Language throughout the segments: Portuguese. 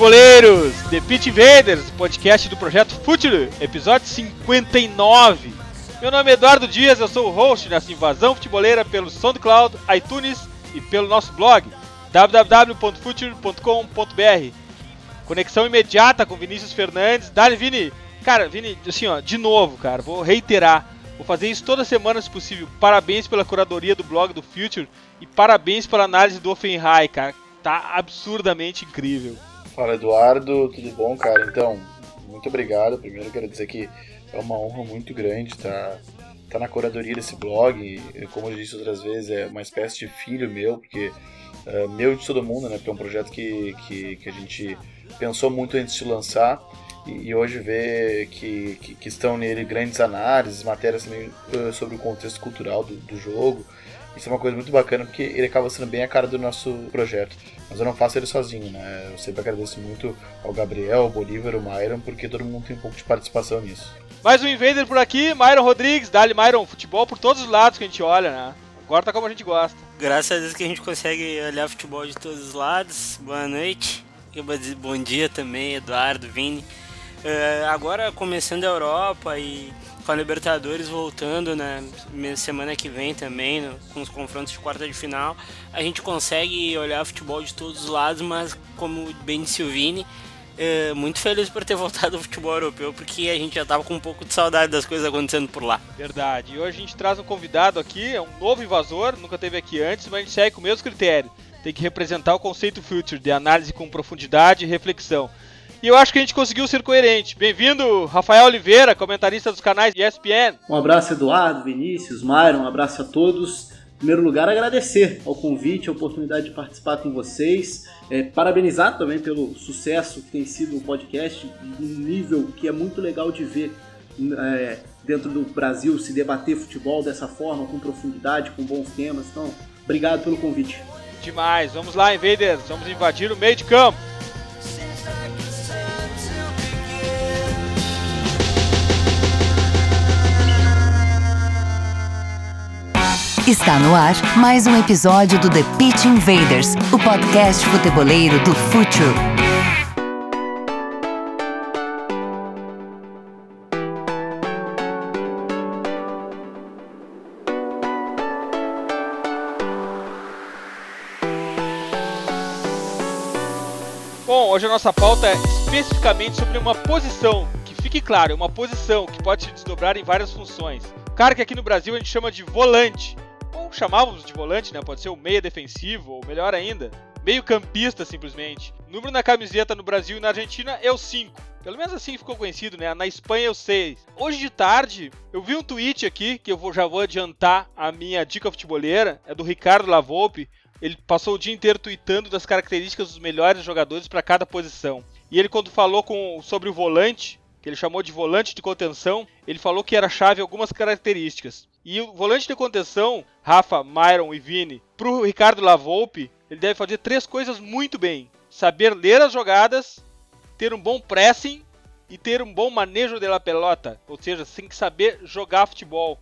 Futeboleiros! The Pitch Invaders, podcast do projeto Futuro, episódio 59. Meu nome é Eduardo Dias, eu sou o host nessa invasão futeboleira pelo SoundCloud, iTunes e pelo nosso blog www.future.com.br. Conexão imediata com Vinícius Fernandes. Dali, Vini! Cara, Vini, assim, ó, de novo, cara, vou reiterar. Vou fazer isso toda semana se possível. Parabéns pela curadoria do blog do Future e parabéns pela análise do Offenheim, cara tá absurdamente incrível. Fala Eduardo, tudo bom, cara? Então, muito obrigado. Primeiro quero dizer que é uma honra muito grande estar tá, tá na curadoria desse blog. Como eu disse outras vezes, é uma espécie de filho meu, porque é, meu de todo mundo, né? Porque é um projeto que, que, que a gente pensou muito antes de lançar. E, hoje ver que, que, que, estão nele grandes análises, matérias também uh, sobre o contexto cultural do, do jogo, isso é uma coisa muito bacana porque ele acaba sendo bem a cara do nosso projeto. Mas eu não faço ele sozinho, né? Eu sempre agradeço muito ao Gabriel, ao Bolívar, ao Myron, porque todo mundo tem um pouco de participação nisso. Mais um Invader por aqui, Myron Rodrigues, Dali Myron, futebol por todos os lados que a gente olha, né? Agora tá como a gente gosta. Graças a Deus que a gente consegue olhar futebol de todos os lados. Boa noite. Bom dia também, Eduardo, Vini. Uh, agora começando a Europa e a Libertadores voltando, né? Semana que vem também, no, com os confrontos de quarta de final, a gente consegue olhar futebol de todos os lados, mas como bem disse o Vini, é, muito feliz por ter voltado ao futebol europeu, porque a gente já tava com um pouco de saudade das coisas acontecendo por lá. Verdade. E hoje a gente traz um convidado aqui, é um novo invasor, nunca teve aqui antes, mas a gente segue com o mesmo critério. Tem que representar o conceito Future, de análise com profundidade e reflexão. E eu acho que a gente conseguiu ser coerente. Bem-vindo, Rafael Oliveira, comentarista dos canais ESPN. Um abraço, Eduardo, Vinícius, Myron, um abraço a todos. Em primeiro lugar, agradecer ao convite, a oportunidade de participar com vocês. É, parabenizar também pelo sucesso que tem sido o podcast, um nível que é muito legal de ver é, dentro do Brasil se debater futebol dessa forma, com profundidade, com bons temas. Então, obrigado pelo convite. Demais. Vamos lá, Invaders. Vamos invadir o meio de campo. Está no ar mais um episódio do The Pitch Invaders, o podcast futeboleiro do Futuro. Bom, hoje a nossa pauta é especificamente sobre uma posição, que fique claro, uma posição que pode se desdobrar em várias funções. Cara que aqui no Brasil a gente chama de volante, ou chamávamos de volante, né? Pode ser o meia defensivo, ou melhor ainda, meio campista simplesmente. O número na camiseta no Brasil e na Argentina é o 5. Pelo menos assim ficou conhecido, né? Na Espanha é o 6. Hoje de tarde, eu vi um tweet aqui, que eu já vou adiantar a minha dica futeboleira, é do Ricardo Lavolpe. Ele passou o dia inteiro tweetando das características dos melhores jogadores para cada posição. E ele quando falou com, sobre o volante, que ele chamou de volante de contenção, ele falou que era chave algumas características. E o volante de contenção, Rafa, Myron e Vini, pro Ricardo Lavolpe, ele deve fazer três coisas muito bem: saber ler as jogadas, ter um bom pressing e ter um bom manejo da pelota, ou seja, tem que saber jogar futebol.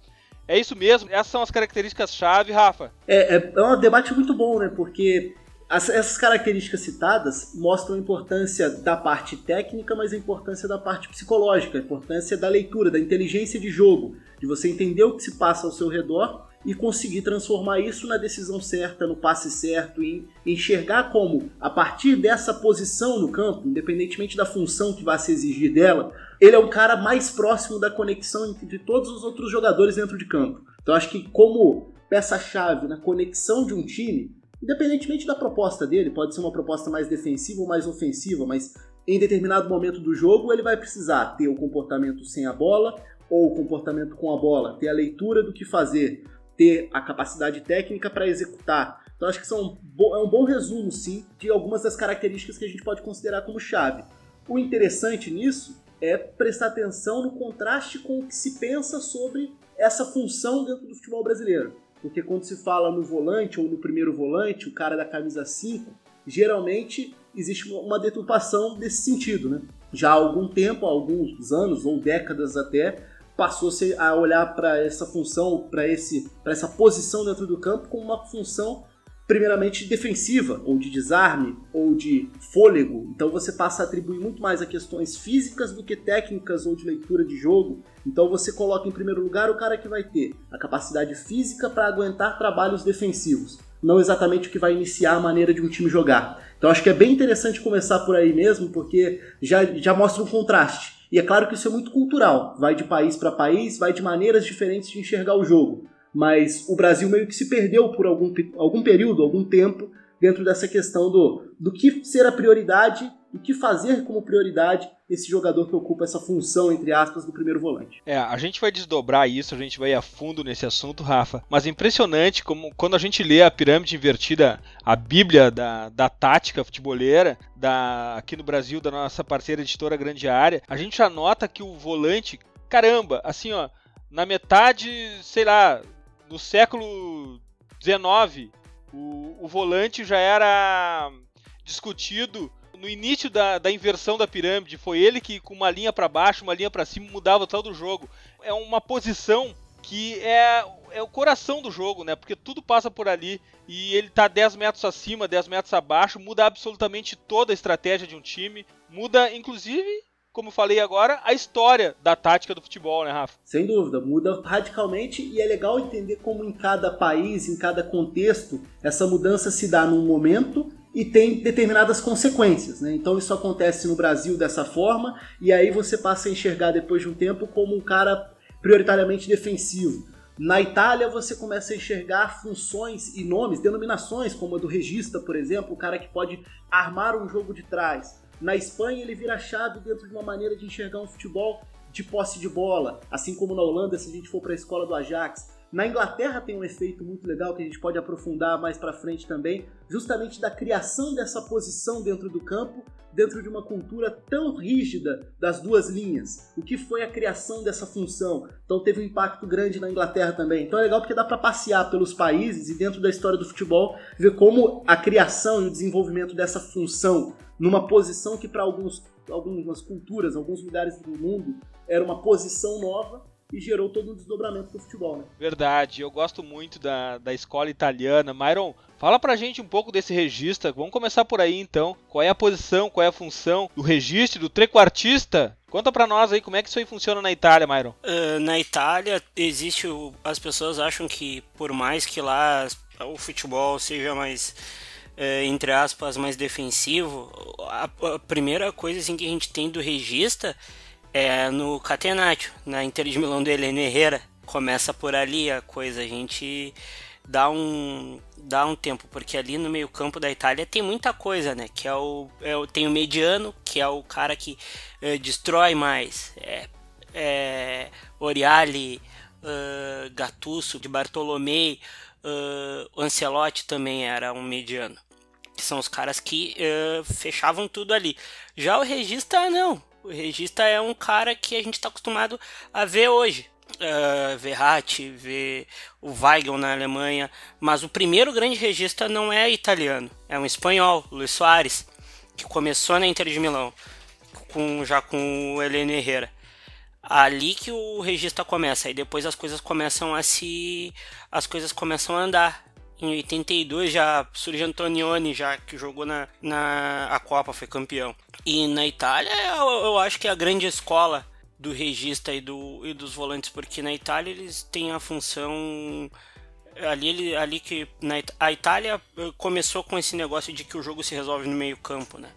É isso mesmo? Essas são as características-chave, Rafa? É, é, é um debate muito bom, né? Porque as, essas características citadas mostram a importância da parte técnica, mas a importância da parte psicológica, a importância da leitura, da inteligência de jogo, de você entender o que se passa ao seu redor e conseguir transformar isso na decisão certa, no passe certo, e enxergar como, a partir dessa posição no campo, independentemente da função que vai se exigir dela, ele é o cara mais próximo da conexão entre todos os outros jogadores dentro de campo. Então acho que como peça-chave na conexão de um time, Independentemente da proposta dele, pode ser uma proposta mais defensiva ou mais ofensiva, mas em determinado momento do jogo ele vai precisar ter o comportamento sem a bola ou o comportamento com a bola, ter a leitura do que fazer, ter a capacidade técnica para executar. Então acho que são, é um bom resumo, sim, de algumas das características que a gente pode considerar como chave. O interessante nisso é prestar atenção no contraste com o que se pensa sobre essa função dentro do futebol brasileiro. Porque quando se fala no volante ou no primeiro volante, o cara da camisa 5, geralmente existe uma deturpação desse sentido, né? Já há algum tempo, há alguns anos ou décadas até, passou-se a olhar para essa função, para essa posição dentro do campo como uma função primeiramente defensiva, ou de desarme, ou de fôlego. Então você passa a atribuir muito mais a questões físicas do que técnicas ou de leitura de jogo. Então você coloca em primeiro lugar o cara que vai ter a capacidade física para aguentar trabalhos defensivos, não exatamente o que vai iniciar a maneira de um time jogar. Então acho que é bem interessante começar por aí mesmo, porque já, já mostra um contraste. E é claro que isso é muito cultural, vai de país para país, vai de maneiras diferentes de enxergar o jogo. Mas o Brasil meio que se perdeu por algum, algum período, algum tempo, dentro dessa questão do, do que ser a prioridade, do que fazer como prioridade esse jogador que ocupa essa função, entre aspas, do primeiro volante. É, a gente vai desdobrar isso, a gente vai a fundo nesse assunto, Rafa. Mas é impressionante como quando a gente lê a pirâmide invertida, a bíblia da, da tática futeboleira, da, aqui no Brasil, da nossa parceira editora Grande Área, a gente já nota que o volante, caramba, assim, ó, na metade, sei lá, no século XIX, o, o volante já era discutido no início da, da inversão da pirâmide. Foi ele que, com uma linha para baixo, uma linha para cima, mudava o tal do jogo. É uma posição que é, é o coração do jogo, né? Porque tudo passa por ali e ele tá 10 metros acima, 10 metros abaixo, muda absolutamente toda a estratégia de um time, muda inclusive como falei agora, a história da tática do futebol, né, Rafa? Sem dúvida, muda radicalmente e é legal entender como em cada país, em cada contexto, essa mudança se dá num momento e tem determinadas consequências. Né? Então isso acontece no Brasil dessa forma, e aí você passa a enxergar depois de um tempo como um cara prioritariamente defensivo. Na Itália você começa a enxergar funções e nomes, denominações, como a do regista, por exemplo, o cara que pode armar um jogo de trás. Na Espanha, ele vira chave dentro de uma maneira de enxergar um futebol de posse de bola, assim como na Holanda, se a gente for para a escola do Ajax. Na Inglaterra tem um efeito muito legal que a gente pode aprofundar mais para frente também, justamente da criação dessa posição dentro do campo, dentro de uma cultura tão rígida das duas linhas. O que foi a criação dessa função? Então teve um impacto grande na Inglaterra também. Então é legal porque dá para passear pelos países e dentro da história do futebol ver como a criação e o desenvolvimento dessa função numa posição que para alguns algumas culturas, alguns lugares do mundo era uma posição nova e gerou todo um desdobramento do futebol, né? Verdade, eu gosto muito da, da escola italiana. Myron, fala pra gente um pouco desse registro. Vamos começar por aí então. Qual é a posição, qual é a função do registro, do trequartista? Conta pra nós aí como é que isso aí funciona na Itália, Myron. Uh, na Itália existe o, as pessoas acham que por mais que lá o futebol seja mais uh, entre aspas mais defensivo, a, a, primeira coisa assim que a gente tem do regista é no Catenaccio, na Inter de Milão do Heleno Herrera. Começa por ali a coisa, a gente dá um dá um tempo, porque ali no meio-campo da Itália tem muita coisa, né? Que é o, é o tem o mediano, que é o cara que é, destrói mais. É, é Oriali, uh, Gattuso, de Bartolomei, uh, Ancelotti também era um mediano. Que são os caras que uh, fechavam tudo ali. Já o regista não. O regista é um cara que a gente está acostumado a ver hoje. Uh, Verratti, ver o Weigel na Alemanha, mas o primeiro grande regista não é italiano, é um espanhol, Luiz Soares, que começou na Inter de Milão, com, já com o Heleno Herrera. Ali que o regista começa, e depois as coisas começam a se. as coisas começam a andar. Em 82 já surge Antonioni, já que jogou na, na a Copa, foi campeão. E na Itália eu, eu acho que é a grande escola do regista e, do, e dos volantes, porque na Itália eles têm a função ali, ali que na, a Itália eh, começou com esse negócio de que o jogo se resolve no meio campo, né?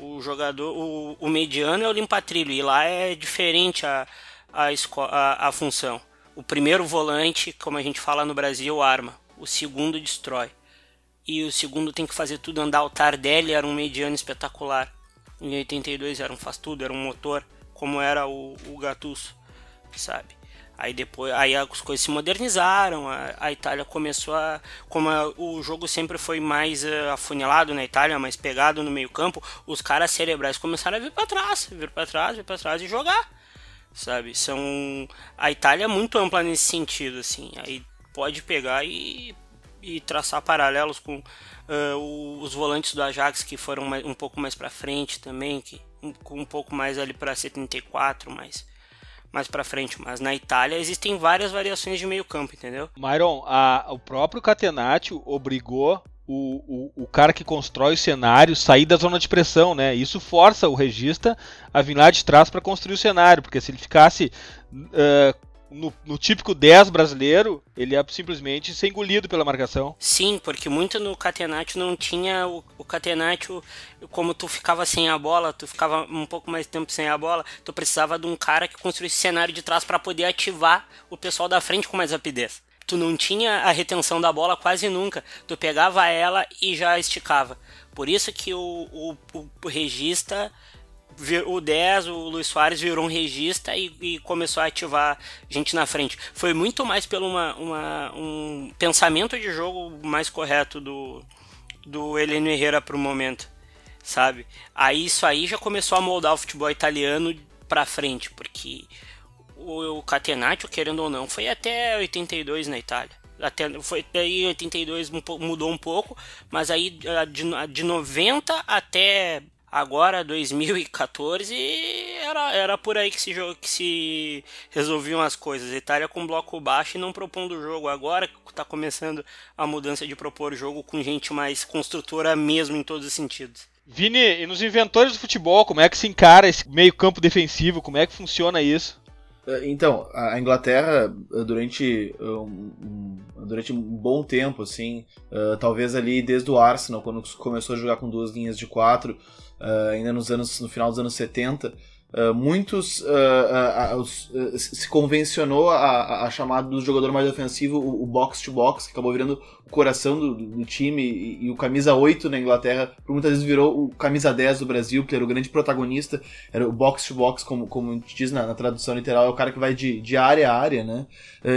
O jogador, o, o mediano é o limpa-trilho e lá é diferente a, a, a, a função. O primeiro volante, como a gente fala no Brasil, arma o segundo destrói. E o segundo tem que fazer tudo andar. O Tardelli era um mediano espetacular. Em 82 era um faz tudo, era um motor, como era o, o Gattuso, sabe? Aí depois, aí as coisas se modernizaram, a, a Itália começou a, como a, o jogo sempre foi mais uh, afunilado na Itália, mais pegado no meio campo, os caras cerebrais começaram a vir para trás, vir para trás, vir para trás e jogar, sabe? São a Itália é muito ampla nesse sentido, assim. Aí pode pegar e, e traçar paralelos com uh, os volantes do Ajax que foram mais, um pouco mais para frente também, que um, um pouco mais ali para 74, mais mais para frente, mas na Itália existem várias variações de meio campo, entendeu? Myron, a, o próprio Catenaccio obrigou o, o, o cara que constrói o cenário sair da zona de pressão, né? Isso força o regista a vir lá de trás para construir o cenário, porque se ele ficasse uh, no, no, típico 10 brasileiro, ele ia simplesmente ser engolido pela marcação. Sim, porque muito no Catenaccio não tinha o, o Catenaccio, como tu ficava sem a bola, tu ficava um pouco mais tempo sem a bola, tu precisava de um cara que construísse cenário de trás para poder ativar o pessoal da frente com mais rapidez tu não tinha a retenção da bola quase nunca. Tu pegava ela e já esticava. Por isso que o, o, o regista, o 10, o Luiz Soares virou um regista e, e, começou a ativar gente na frente. Foi muito mais pelo uma, uma, um pensamento de jogo mais correto do, do Heleno Herrera para o momento, sabe? Aí isso aí já começou a moldar o futebol italiano para frente, porque o, o Catenaccio, querendo ou não, foi até 82 na Itália. Até, foi daí 82 mudou um pouco, mas aí de, de 90 até agora 2014 era, era por aí que se, que se resolviam as coisas. Itália com bloco baixo e não propondo o jogo. Agora está começando a mudança de propor o jogo com gente mais construtora mesmo em todos os sentidos. Vini, e nos inventores do futebol, como é que se encara esse meio campo defensivo? Como é que funciona isso? Eh, então, a Inglaterra, eh, durante eh, um, durante um bom tempo, assim, uh, talvez ali desde o Arsenal, quando começou a jogar com duas linhas de quatro, uh, ainda nos anos, no final dos anos 70, Uh, muitos uh, uh, se convencionou a, a, chamada do jogador mais ofensivo o, box to box, que acabou virando o coração do, do time e, e, o camisa 8 na Inglaterra, por muitas vezes virou o camisa 10 do Brasil, que era o grande protagonista, era o box to box, como, como gente diz na, na tradução literal, é o cara que vai de, de área a área, né?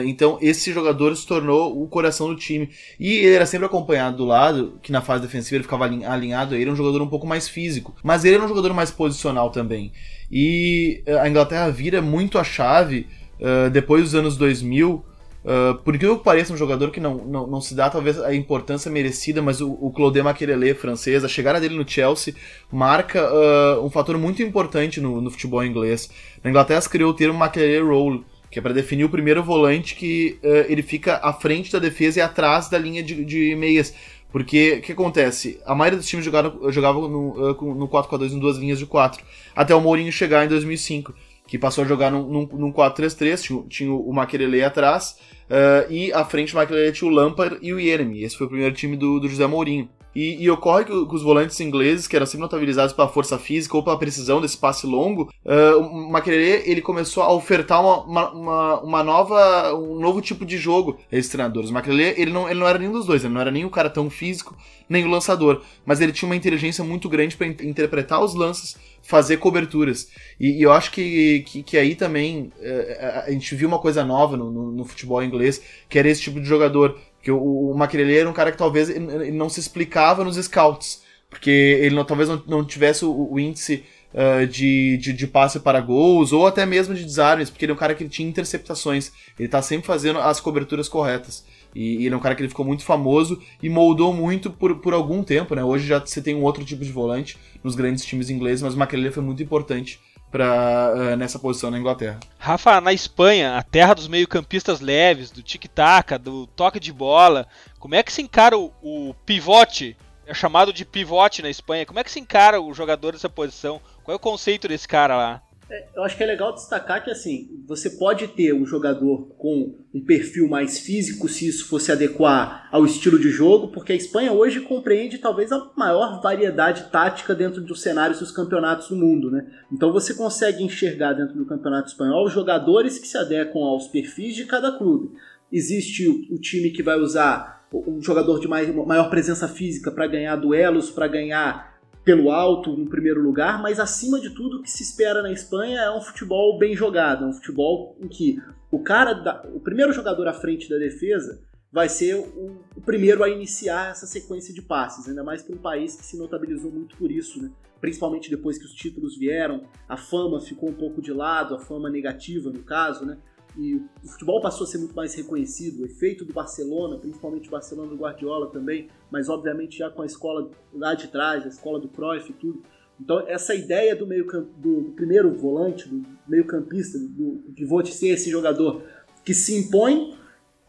então esse jogador se tornou o coração do time. E ele era sempre acompanhado do lado, que na fase defensiva ele ficava alinhado, ele era um jogador um pouco mais físico, mas ele era um jogador mais posicional também. E eh, a Inglaterra vira muito a chave uh, depois dos anos 2000. Uh, eh, por que eu pareça um jogador que não, não, não, se dá talvez a importância merecida, mas o, o Claude Makelele, francês, a chegada dele no Chelsea marca uh, um fator muito importante no, no, futebol inglês. Na Inglaterra se criou o termo Makelele Role, que é para definir o primeiro volante que uh, ele fica à frente da defesa e atrás da linha de, de meias. Porque o que acontece? A maioria dos times jogaram, jogava no, no 4x2 em duas linhas de 4. Até o Mourinho chegar em 2005, que passou a jogar num, num, num 4-3-3, tinha, tinha, o Maquelele atrás, uh, e à frente do Maquelele tinha o Lampard e o Yeremy. Esse foi o primeiro time do, do José Mourinho. E, e, ocorre que, os volantes ingleses, que eram sempre notabilizados pela força física ou pela precisão desse passe longo, uh, o Maquelele, ele começou a ofertar uma, uma, uma, nova, um novo tipo de jogo a esses treinadores. O Maquelele, ele não, ele não era nenhum dos dois, ele não era nem o cara tão físico, nem o lançador, mas ele tinha uma inteligência muito grande para interpretar os lances, fazer coberturas. E, e eu acho que, que, que aí também uh, a gente viu uma coisa nova no, no, no futebol inglês, que era esse tipo de jogador que o, o era um cara que talvez ele não se explicava nos scouts. Porque ele não, talvez não, não tivesse o, o índice uh, de, de, de, passe para gols, ou até mesmo de desarmes, porque ele é um cara que tinha interceptações. Ele tá sempre fazendo as coberturas corretas. E, ele é um cara que ele ficou muito famoso e moldou muito por, por algum tempo, né? Hoje já você tem um outro tipo de volante nos grandes times ingleses, mas o Maquelele foi muito importante pra, uh, nessa posição na Inglaterra. Rafa, na Espanha, a terra dos meio-campistas leves, do tic-tac, do toque de bola, como é que se encara o, o pivote? É chamado de pivote na Espanha. Como é que se encara o jogador dessa posição? Qual é o conceito desse cara lá? É, eu acho que é legal destacar que assim, você pode ter um jogador com um perfil mais físico, se isso fosse adequar ao estilo de jogo, porque a Espanha hoje compreende talvez a maior variedade tática dentro dos cenários dos campeonatos do mundo, né? Então você consegue enxergar dentro do campeonato espanhol jogadores que se adequam aos perfis de cada clube. Existe o, time que vai usar um jogador de maior presença física para ganhar duelos, para ganhar pelo alto no primeiro lugar, mas acima de tudo o que se espera na Espanha é um futebol bem jogado, é um futebol em que o cara, da, o primeiro jogador à frente da defesa vai ser o, o, primeiro a iniciar essa sequência de passes, ainda mais para um país que se notabilizou muito por isso, né? principalmente depois que os títulos vieram, a fama ficou um pouco de lado, a fama negativa no caso, né? E o futebol passou a ser muito mais reconhecido. O efeito do Barcelona, principalmente o Barcelona do Guardiola também, mas obviamente já com a escola lá de trás, a escola do Cruyff e tudo. Então essa ideia do meio do, do primeiro volante, do meio campista, do pivô de ser esse jogador que se impõe,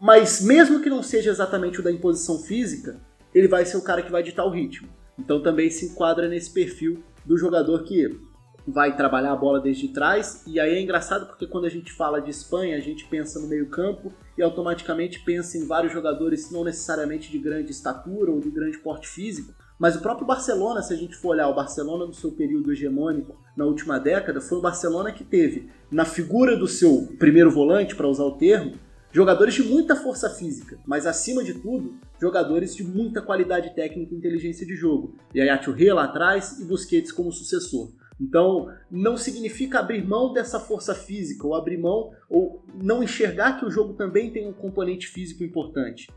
mas mesmo que não seja exatamente o da imposição física, ele vai ser o cara que vai ditar o ritmo. Então também se enquadra nesse perfil do jogador que vai trabalhar a bola desde trás. E aí é engraçado porque quando a gente fala de Espanha, a gente pensa no meio-campo e automaticamente pensa em vários jogadores não necessariamente de grande estatura ou de grande porte físico, mas o próprio Barcelona, se a gente for olhar o Barcelona no seu período hegemônico na última década, foi o Barcelona que teve na figura do seu primeiro volante, para usar o termo, jogadores de muita força física, mas acima de tudo, jogadores de muita qualidade técnica e inteligência de jogo. E aí Aturre lá atrás e Busquets como sucessor. Então, não significa abrir mão dessa força física, ou abrir mão, ou não enxergar que o jogo também tem um componente físico importante.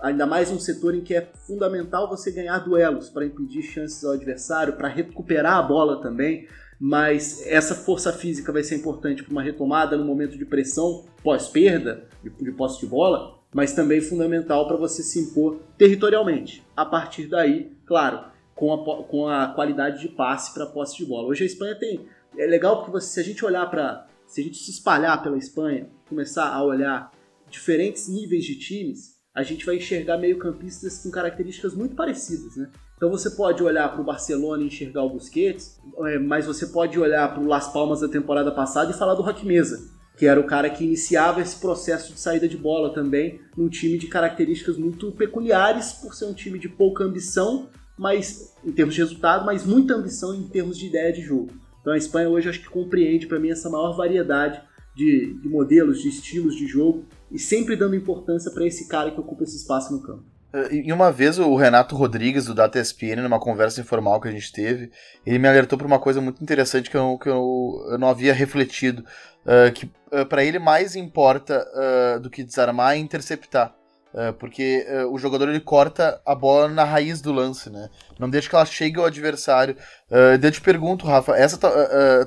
Ainda mais um setor em que é fundamental você ganhar duelos para impedir chances ao adversário, para recuperar a bola também. Mas essa força física vai ser importante para uma retomada no momento de pressão pós-perda de posse de bola, mas também fundamental para você se impor territorialmente. A partir daí, claro, com a, com a qualidade de passe para posse de bola. Hoje a Espanha tem. É legal porque você, se a gente olhar para. Se a gente se espalhar pela Espanha, começar a olhar diferentes níveis de times, a gente vai enxergar meio-campistas com características muito parecidas, né? Então você pode olhar para o Barcelona e enxergar o Busquets, é, mas você pode olhar para o Las Palmas da temporada passada e falar do Roque Mesa, que era o cara que iniciava esse processo de saída de bola também, num time de características muito peculiares, por ser um time de pouca ambição, mas em termos de resultado, mas muita ambição em termos de ideia de jogo. Então a Espanha hoje acho que compreende para mim essa maior variedade de, de, modelos, de estilos de jogo e sempre dando importância para esse cara que ocupa esse espaço no campo. Eh, e uma vez o Renato Rodrigues, do Data ESPN, numa conversa informal que a gente teve, ele me alertou para uma coisa muito interessante que eu, que eu, eu não havia refletido. Uh, que uh, para ele mais importa uh, do que desarmar é interceptar. Uh, porque uh, o jogador ele corta a bola na raiz do lance, né? Não deixa que ela chegue ao adversário. Uh, eu te pergunto, Rafa, essa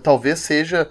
talvez seja,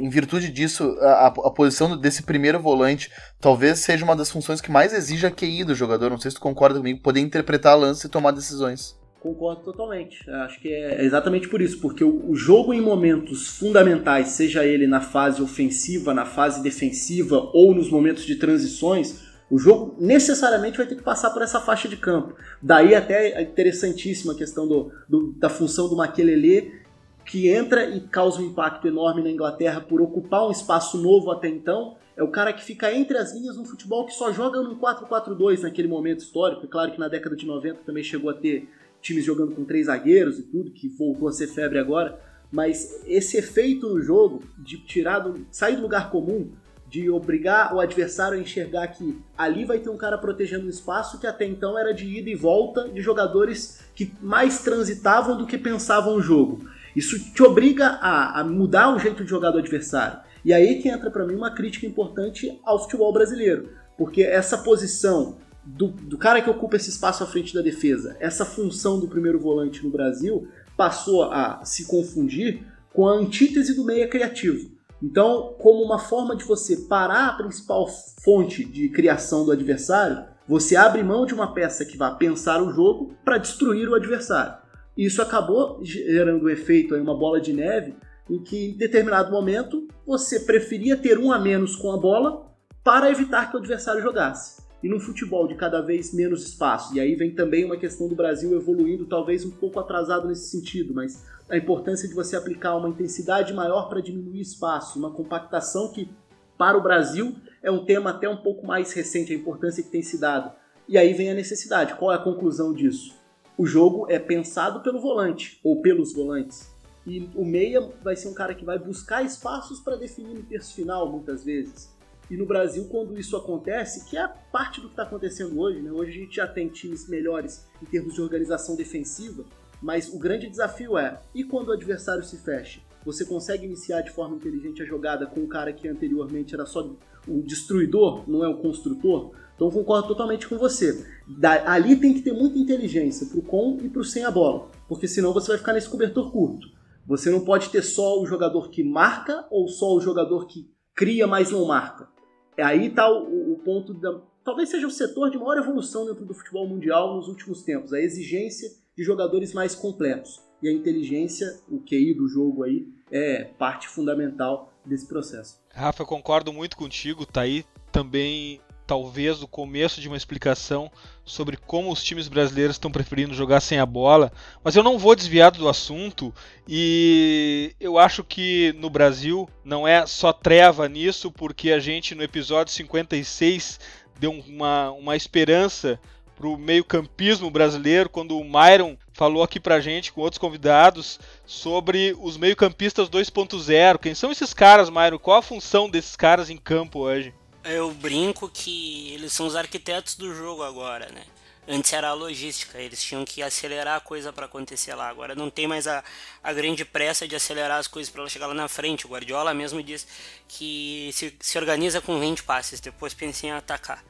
em virtude disso, a, a, posição desse primeiro volante talvez seja uma das funções que mais exige a QI do jogador. Não sei se tu concorda comigo, poder interpretar lance e tomar decisões. Concordo totalmente. Acho que é exatamente por isso, porque o jogo em momentos fundamentais, seja ele na fase ofensiva, na fase defensiva ou nos momentos de transições, o jogo necessariamente vai ter que passar por essa faixa de campo. Daí até a interessantíssima questão do, do, da função do Maquelele, que entra e causa um impacto enorme na Inglaterra por ocupar um espaço novo até então. É o cara que fica entre as linhas no futebol que só joga no 4-4-2 naquele momento histórico. É claro que na década de 90 também chegou a ter times jogando com três zagueiros e tudo, que voltou a ser febre agora. Mas esse efeito no jogo de tirar do, sair do lugar comum de obrigar o adversário a enxergar que ali vai ter um cara protegendo um espaço que até então era de ida e volta de jogadores que mais transitavam do que pensavam o jogo. Isso te obriga a, a mudar o jeito de jogar do adversário. E aí que entra para mim uma crítica importante ao futebol brasileiro, porque essa posição do, do cara que ocupa esse espaço à frente da defesa, essa função do primeiro volante no Brasil passou a se confundir com a antítese do meia criativo. Então, como uma forma de você parar a principal fonte de criação do adversário, você abre mão de uma peça que vai pensar o jogo para destruir o adversário. Isso acabou gerando um efeito uma bola de neve, em que em determinado momento você preferia ter um a menos com a bola para evitar que o adversário jogasse. E no futebol de cada vez menos espaço, e aí vem também uma questão do Brasil evoluindo, talvez um pouco atrasado nesse sentido, mas a importância de você aplicar uma intensidade maior para diminuir espaço, uma compactação que, para o Brasil, é um tema até um pouco mais recente, a importância que tem se dado. E aí vem a necessidade. Qual é a conclusão disso? O jogo é pensado pelo volante, ou pelos volantes. E o meia vai ser um cara que vai buscar espaços para definir no terço final, muitas vezes. E no Brasil, quando isso acontece, que é parte do que está acontecendo hoje, né? hoje a gente já tem times melhores em termos de organização defensiva, mas o grande desafio é: e quando o adversário se fecha? Você consegue iniciar de forma inteligente a jogada com o cara que anteriormente era só o destruidor, não é o construtor? Então concordo totalmente com você. Da, ali tem que ter muita inteligência pro com e pro sem a bola, porque senão você vai ficar nesse cobertor curto. Você não pode ter só o jogador que marca ou só o jogador que cria, mas não marca. É aí tá o, o ponto da. Talvez seja o setor de maior evolução dentro do futebol mundial nos últimos tempos, a exigência de jogadores mais completos. E a inteligência, o QI do jogo aí, é parte fundamental desse processo. Rafa, eu concordo muito contigo, tá aí também talvez, o começo de uma explicação sobre como os times brasileiros estão preferindo jogar sem a bola, mas eu não vou desviar do assunto e eu acho que no Brasil não é só treva nisso, porque a gente no episódio 56 deu uma, uma esperança pro meio-campismo brasileiro, quando o Myron falou aqui pra gente com outros convidados sobre os meio-campistas 2.0. Quem são esses caras, Myron? Qual a função desses caras em campo hoje? Eu brinco que eles são os arquitetos do jogo agora, né? Antes era a logística, eles tinham que acelerar a coisa para acontecer lá. Agora não tem mais a, a grande pressa de acelerar as coisas para ela chegar lá na frente. O Guardiola mesmo diz que se, se organiza com 20 passes, depois pensa em atacar.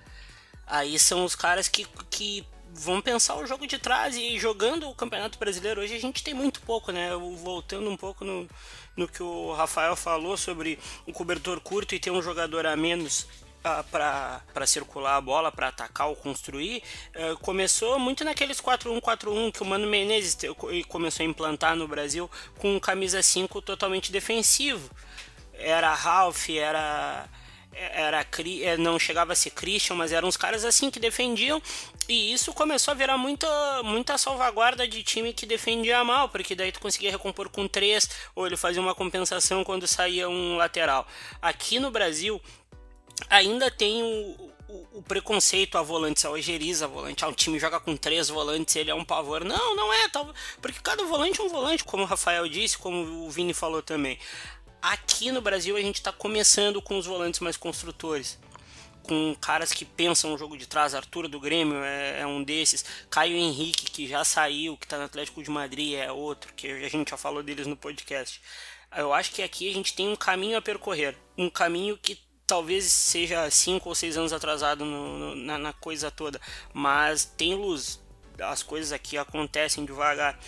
Aí são os caras que, que vão pensar o jogo de trás e jogando o Campeonato Brasileiro hoje a gente tem muito pouco, né? Voltando um pouco no, no que o Rafael falou sobre o cobertor curto e ter um jogador a menos ah, para circular a bola, para atacar ou construir, uh, começou muito naqueles 4-1-4-1 que o Mano Menezes começou a implantar no Brasil com camisa 5 totalmente defensivo. Era Ralph, era era é, não chegava a ser Christian, mas eram uns caras assim que defendiam e isso começou a virar muita, muita salvaguarda de time que defendia mal, porque daí tu conseguia recompor com três, ou ele fazia uma compensação quando saía um lateral. Aqui no Brasil ainda tem o, o, preconceito a volantes, a ojeriza a volante. Ah, o time joga com três volantes, ele é um pavor. Não, não é, tá, porque cada volante é um volante, como o Rafael disse, como o Vini falou também. Aqui no Brasil a gente está começando com os volantes mais construtores. Com caras que pensam o jogo de trás, Arthur do Grêmio é, é um desses, Caio Henrique, que já saiu, que está no Atlético de Madrid, é outro, que a gente já falou deles no podcast. Eu acho que aqui a gente tem um caminho a percorrer, um caminho que talvez seja cinco ou seis anos atrasado no, no, na, na coisa toda, mas tem luz. As coisas aqui acontecem devagar.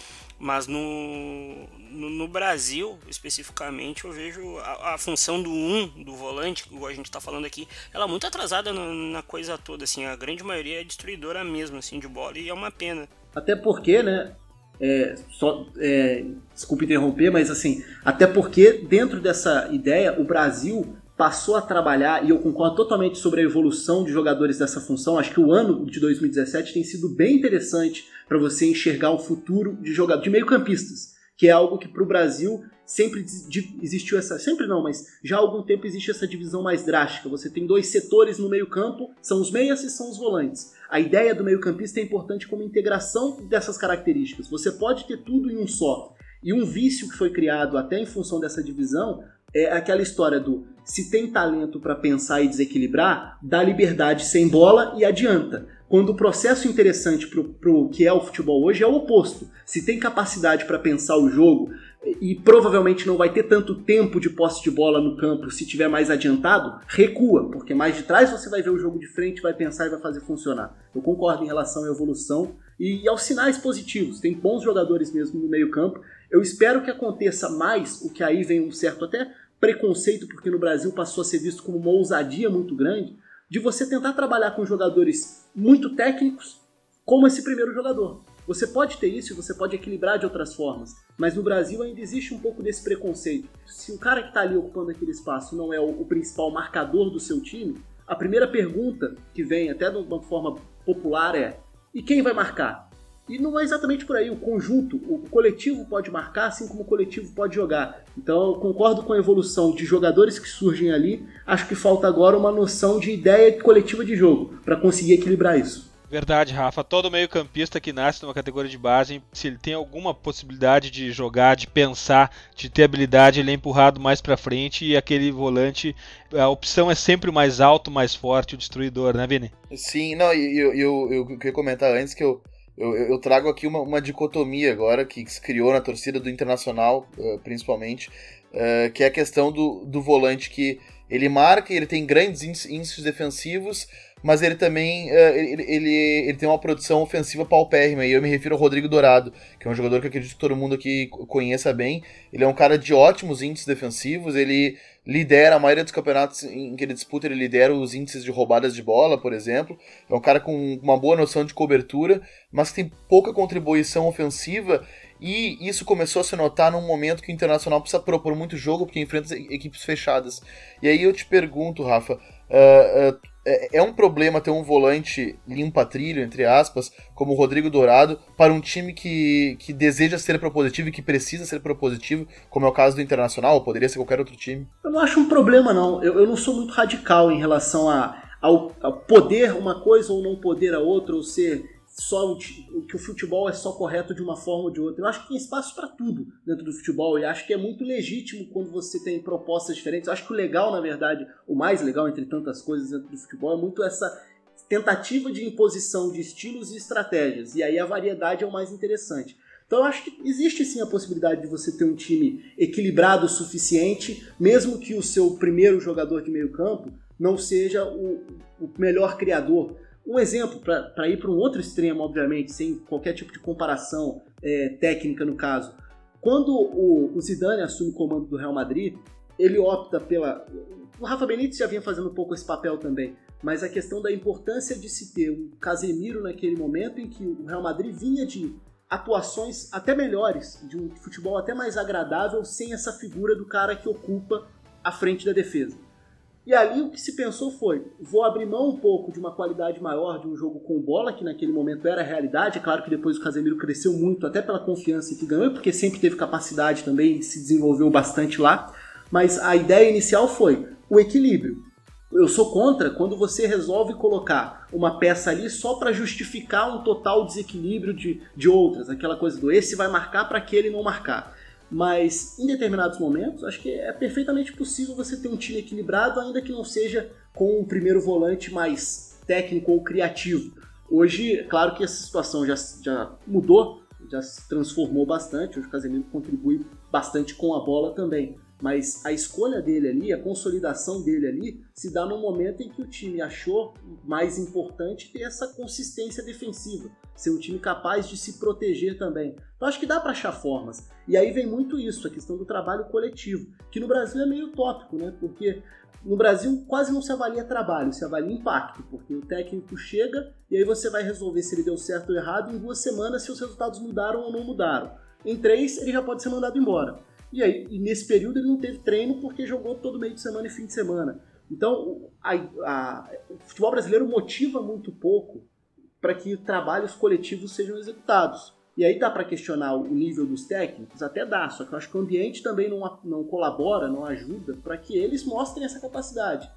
Mas no, no, no, Brasil, especificamente, eu vejo a, a, função do 1, um, do volante, igual a gente está falando aqui, ela é muito atrasada no, na coisa toda, assim, a grande maioria é destruidora mesmo, assim, de bola, e é uma pena. Até porque, né, é, só, é, desculpe interromper, mas assim, até porque dentro dessa ideia, o Brasil passou a trabalhar, e eu concordo totalmente sobre a evolução de jogadores dessa função. Acho que o ano de 2017 tem sido bem interessante para você enxergar o futuro de jogadores, de meio-campistas, que é algo que para o Brasil sempre existiu essa. Sempre não, mas já há algum tempo existe essa divisão mais drástica. Você tem dois setores no meio-campo, são os meias e são os volantes. A ideia do meio-campista é importante como integração dessas características. Você pode ter tudo em um só. E um vício que foi criado até em função dessa divisão é aquela história do se tem talento para pensar e desequilibrar, dá liberdade sem bola e adianta. Quando o processo interessante para o que é o futebol hoje é o oposto. Se tem capacidade para pensar o jogo e provavelmente não vai ter tanto tempo de posse de bola no campo se tiver mais adiantado, recua, porque mais de trás você vai ver o jogo de frente, vai pensar e vai fazer funcionar. Eu concordo em relação à evolução e aos sinais positivos. Tem bons jogadores mesmo no meio-campo. Eu espero que aconteça mais, o que aí vem um certo até preconceito, porque no Brasil passou a ser visto como uma ousadia muito grande, de você tentar trabalhar com jogadores muito técnicos como esse primeiro jogador. Você pode ter isso e você pode equilibrar de outras formas, mas no Brasil ainda existe um pouco desse preconceito. Se o cara que está ali ocupando aquele espaço não é o, o principal marcador do seu time, a primeira pergunta que vem até de uma forma popular é: e quem vai marcar? E não é exatamente por aí. O conjunto, o coletivo pode marcar, assim como o coletivo pode jogar. Então, eu concordo com a evolução de jogadores que surgem ali. Acho que falta agora uma noção de ideia coletiva de jogo para conseguir equilibrar isso. Verdade, Rafa. Todo meio-campista que nasce numa categoria de base, se ele tem alguma possibilidade de jogar, de pensar, de ter habilidade, ele é empurrado mais para frente e aquele volante, a opção é sempre o mais alto, mais forte, o destruidor, né, Vini? Sim, não, eu, eu, eu, eu queria comentar antes que eu, eu, eu trago aqui uma, uma, dicotomia agora que se criou na torcida do Internacional, uh, principalmente, uh, que é a questão do, do volante que ele marca, ele tem grandes índices defensivos, mas ele também uh, ele, ele, ele, tem uma produção ofensiva paupérrima, e eu me refiro ao Rodrigo Dourado, que é um jogador que acredito que todo mundo aqui conheça bem. Ele é um cara de ótimos índices defensivos, ele lidera a maioria dos campeonatos em que ele disputa, ele lidera os índices de roubadas de bola, por exemplo. É um cara com uma boa noção de cobertura, mas tem pouca contribuição ofensiva. E isso começou a se notar num momento que o Internacional precisa propor muito jogo porque enfrenta equipes fechadas. E aí eu te pergunto, Rafa, uh, uh, é, é, um problema ter um volante limpa-trilho, entre aspas, como o Rodrigo Dourado, para um time que, que deseja ser propositivo e que precisa ser propositivo, como é o caso do Internacional, ou poderia ser qualquer outro time? Eu não acho um problema, não. Eu, eu não sou muito radical em relação a, ao, ao poder uma coisa ou não poder a outra, ou ser só o, que o futebol é só correto de uma forma ou de outra. Eu acho que tem espaço para tudo dentro do futebol e acho que é muito legítimo quando você tem propostas diferentes. Eu acho que o legal, na verdade, o mais legal entre tantas coisas dentro do futebol é muito essa tentativa de imposição de estilos e estratégias. E aí a variedade é o mais interessante. Então eu acho que existe sim a possibilidade de você ter um time equilibrado o suficiente, mesmo que o seu primeiro jogador de meio campo não seja o, o melhor criador um exemplo, para ir para um outro extremo, obviamente, sem qualquer tipo de comparação é, técnica no caso. Quando o, o Zidane assume o comando do Real Madrid, ele opta pela. O Rafa Benítez já vinha fazendo um pouco esse papel também, mas a questão da importância de se ter um Casemiro naquele momento em que o Real Madrid vinha de atuações até melhores, de um futebol até mais agradável, sem essa figura do cara que ocupa a frente da defesa. E ali o que se pensou foi: vou abrir mão um pouco de uma qualidade maior de um jogo com bola, que naquele momento era a realidade. É claro que depois o Casemiro cresceu muito, até pela confiança que ganhou, porque sempre teve capacidade também se desenvolveu bastante lá. Mas a ideia inicial foi o equilíbrio. Eu sou contra quando você resolve colocar uma peça ali só para justificar um total desequilíbrio de, de outras, aquela coisa do esse vai marcar para aquele não marcar. Mas em determinados momentos, acho que é perfeitamente possível você ter um time equilibrado, ainda que não seja com um primeiro volante mais técnico ou criativo. Hoje, claro que essa situação já, já mudou, já se transformou bastante. Hoje o Casemiro contribui bastante com a bola também. Mas a escolha dele ali, a consolidação dele ali, se dá no momento em que o time achou mais importante ter essa consistência defensiva, ser um time capaz de se proteger também. Então acho que dá para achar formas. E aí vem muito isso, a questão do trabalho coletivo, que no Brasil é meio utópico, né? Porque no Brasil quase não se avalia trabalho, se avalia impacto, porque o técnico chega e aí você vai resolver se ele deu certo ou errado em duas semanas se os resultados mudaram ou não mudaram. Em três, ele já pode ser mandado embora. E aí, e nesse período ele não teve treino porque jogou todo meio de semana e fim de semana. Então, a, a, o futebol brasileiro motiva muito pouco para que trabalhos coletivos sejam executados. E aí dá para questionar o nível dos técnicos? Até dá, só que eu acho que o ambiente também não, não colabora, não ajuda para que eles mostrem essa capacidade.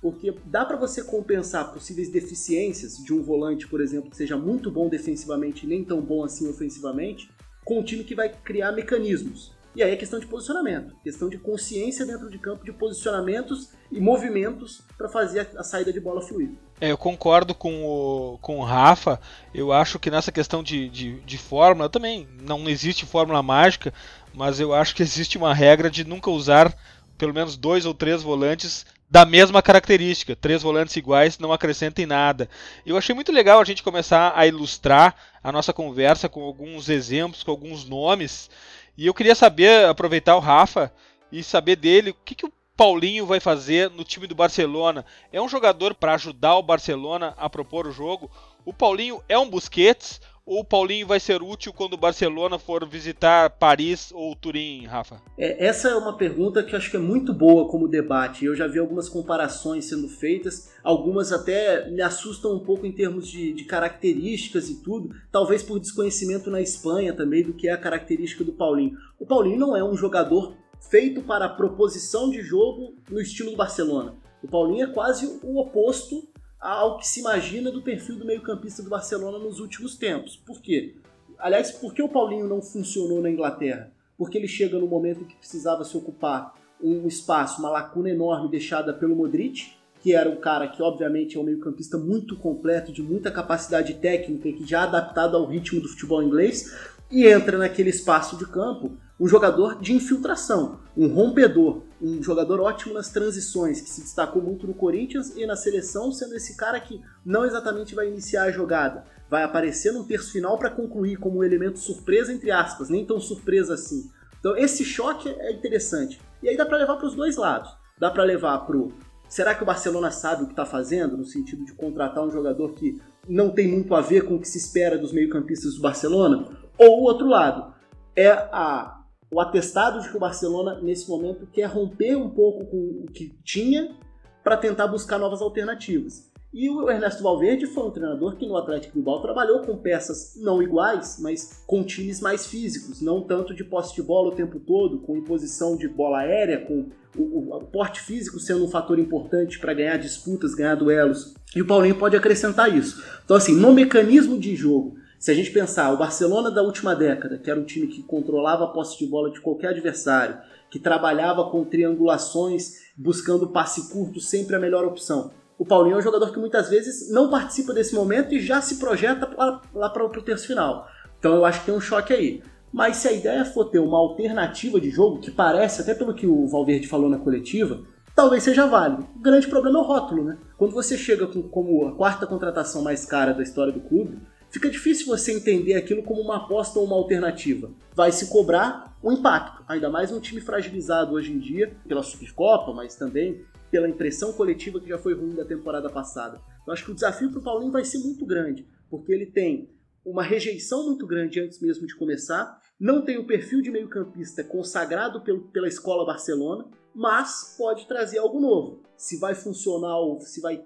Porque dá para você compensar possíveis deficiências de um volante, por exemplo, que seja muito bom defensivamente e nem tão bom assim ofensivamente, com um time que vai criar mecanismos. E aí é questão de posicionamento, questão de consciência dentro de campo de posicionamentos e movimentos para fazer a, saída de bola fluir. É, eu concordo com o, com o Rafa. Eu acho que nessa questão de, de, de fórmula também não existe fórmula mágica, mas eu acho que existe uma regra de nunca usar pelo menos dois ou três volantes da mesma característica. Três volantes iguais não acrescentem nada. Eu achei muito legal a gente começar a ilustrar a nossa conversa com alguns exemplos, com alguns nomes. E eu queria saber, aproveitar o Rafa e saber dele o que, que o Paulinho vai fazer no time do Barcelona. É um jogador para ajudar o Barcelona a propor o jogo? O Paulinho é um Busquets ou o Paulinho vai ser útil quando o Barcelona for visitar Paris ou Turim, Rafa? É, essa é uma pergunta que eu acho que é muito boa como debate. Eu já vi algumas comparações sendo feitas, algumas até me assustam um pouco em termos de, de características e tudo, talvez por desconhecimento na Espanha também do que é a característica do Paulinho. O Paulinho não é um jogador feito para proposição de jogo no estilo do Barcelona. O Paulinho é quase o oposto ao que se imagina do perfil do meio-campista do Barcelona nos últimos tempos. Por quê? Aliás, por que o Paulinho não funcionou na Inglaterra? Porque ele chega no momento em que precisava se ocupar um espaço, uma lacuna enorme deixada pelo Modric, que era um cara que obviamente é um meio-campista muito completo, de muita capacidade técnica e que já é adaptado ao ritmo do futebol inglês, e entra naquele espaço de campo um jogador de infiltração, um rompedor, um jogador ótimo nas transições, que se destacou muito no Corinthians e na seleção, sendo esse cara que não exatamente vai iniciar a jogada, vai aparecer no terço final para concluir como um elemento surpresa, entre aspas, nem tão surpresa assim. Então esse choque é interessante. E aí dá para levar para os dois lados. Dá para levar pro será que o Barcelona sabe o que está fazendo no sentido de contratar um jogador que não tem muito a ver com o que se espera dos meio-campistas do Barcelona? Ou o outro lado é a o atestado de que o Barcelona, nesse momento, quer romper um pouco com o que tinha para tentar buscar novas alternativas. E o Ernesto Valverde foi um treinador que no Atlético Bilbao trabalhou com peças não iguais, mas com times mais físicos, não tanto de posse de bola o tempo todo, com imposição de bola aérea, com o, o porte físico sendo um fator importante para ganhar disputas, ganhar duelos. E o Paulinho pode acrescentar isso. Então, assim, no mecanismo de jogo, se a gente pensar o Barcelona da última década, que era um time que controlava a posse de bola de qualquer adversário, que trabalhava com triangulações, buscando passe curto, sempre a melhor opção o Paulinho é um jogador que muitas vezes não participa desse momento e já se projeta lá para o terço final. Então eu acho que tem um choque aí. Mas se a ideia for ter uma alternativa de jogo, que parece, até pelo que o Valverde falou na coletiva, talvez seja válido. O grande problema é o rótulo, né? Quando você chega com, como a quarta contratação mais cara da história do clube, fica difícil você entender aquilo como uma aposta ou uma alternativa. Vai se cobrar um impacto, ainda mais um time fragilizado hoje em dia pela Supercopa, mas também pela impressão coletiva que já foi ruim da temporada passada. Eu acho que o desafio para o Paulinho vai ser muito grande, porque ele tem uma rejeição muito grande antes mesmo de começar, não tem o perfil de meio-campista consagrado pela escola Barcelona, mas pode trazer algo novo. Se vai funcionar ou se vai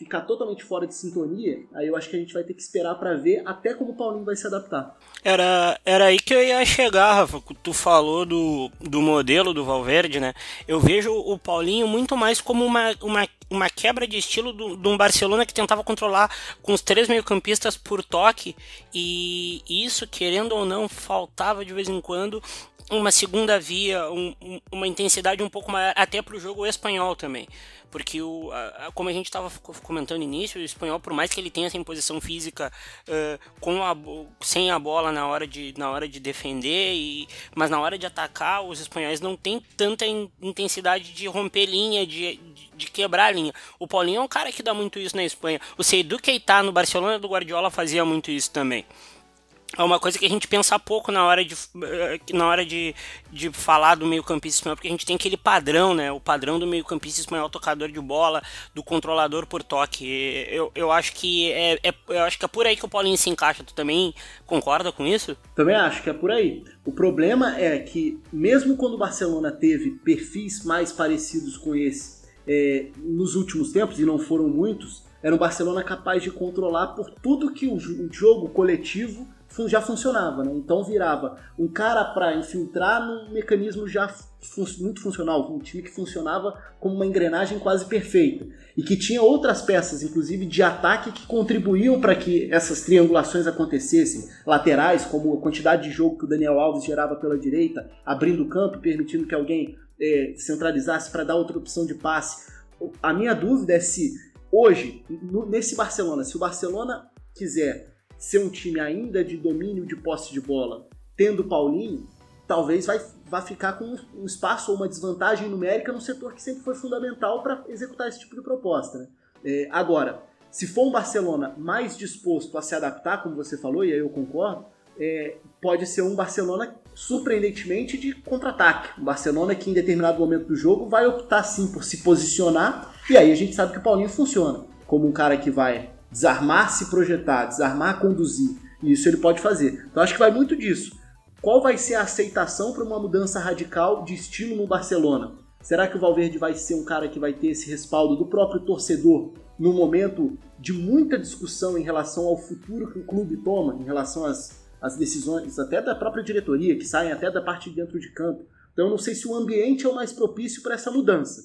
ficar totalmente fora de sintonia, aí eu acho que a gente vai ter que esperar para ver até como o Paulinho vai se adaptar. Era, era aí que eu ia chegar, Rafa. Tu falou do, do modelo do Valverde, né? Eu vejo o Paulinho muito mais como uma, uma, uma quebra de estilo de um Barcelona que tentava controlar com os três meio-campistas por toque, e isso, querendo ou não, faltava de vez em quando uma segunda via, um, uma intensidade um pouco maior, até para o jogo espanhol também. Porque, o, a, como a gente estava comentando no início, o espanhol, por mais que ele tenha essa imposição física uh, com a, sem a bola na hora de, na hora de defender, e, mas na hora de atacar, os espanhóis não têm tanta intensidade de romper linha, de, de, de quebrar a linha. O Paulinho é um cara que dá muito isso na Espanha. O Seidu Keita no Barcelona do Guardiola fazia muito isso também é uma coisa que a gente pensa pouco na hora de, eh, na hora de, de falar do meio campista espanhol, porque a gente tem aquele padrão, né? O padrão do meio campista espanhol, tocador de bola, do controlador por toque. Eu, eu acho que é, é, eu acho que é por aí que o Paulinho se encaixa. Tu também concorda com isso? Também acho que é por aí. O problema é que, mesmo quando o Barcelona teve perfis mais parecidos com esse é, nos últimos tempos, e não foram muitos, era um Barcelona capaz de controlar por tudo que o jogo coletivo já funcionava, né? Então virava um cara para infiltrar num mecanismo já fun muito funcional, um time que funcionava como uma engrenagem quase perfeita e que tinha outras peças, inclusive de ataque, que contribuíam para que essas triangulações acontecessem, laterais, como a quantidade de jogo que o Daniel Alves gerava pela direita, abrindo o campo, permitindo que alguém é, centralizasse para dar outra opção de passe. A minha dúvida é se hoje, nesse Barcelona, se o Barcelona quiser ser um time ainda de domínio de posse de bola, tendo Paulinho, talvez vai, vai ficar com um espaço ou uma desvantagem numérica no setor que sempre foi fundamental para executar esse tipo de proposta. Né? É, agora, se for um Barcelona mais disposto a se adaptar, como você falou, e aí eu concordo, é, pode ser um Barcelona surpreendentemente de contra-ataque. Um Barcelona que em determinado momento do jogo vai optar sim por se posicionar, e aí a gente sabe que o Paulinho funciona como um cara que vai desarmar, se projetar, desarmar, conduzir. Isso ele pode fazer. Então acho que vai muito disso. Qual vai ser a aceitação para uma mudança radical de estilo no Barcelona? Será que o Valverde vai ser um cara que vai ter esse respaldo do próprio torcedor no momento de muita discussão em relação ao futuro que o clube toma, em relação às, às decisões até da própria diretoria, que saem até da parte de dentro de campo? Então eu não sei se o ambiente é o mais propício para essa mudança,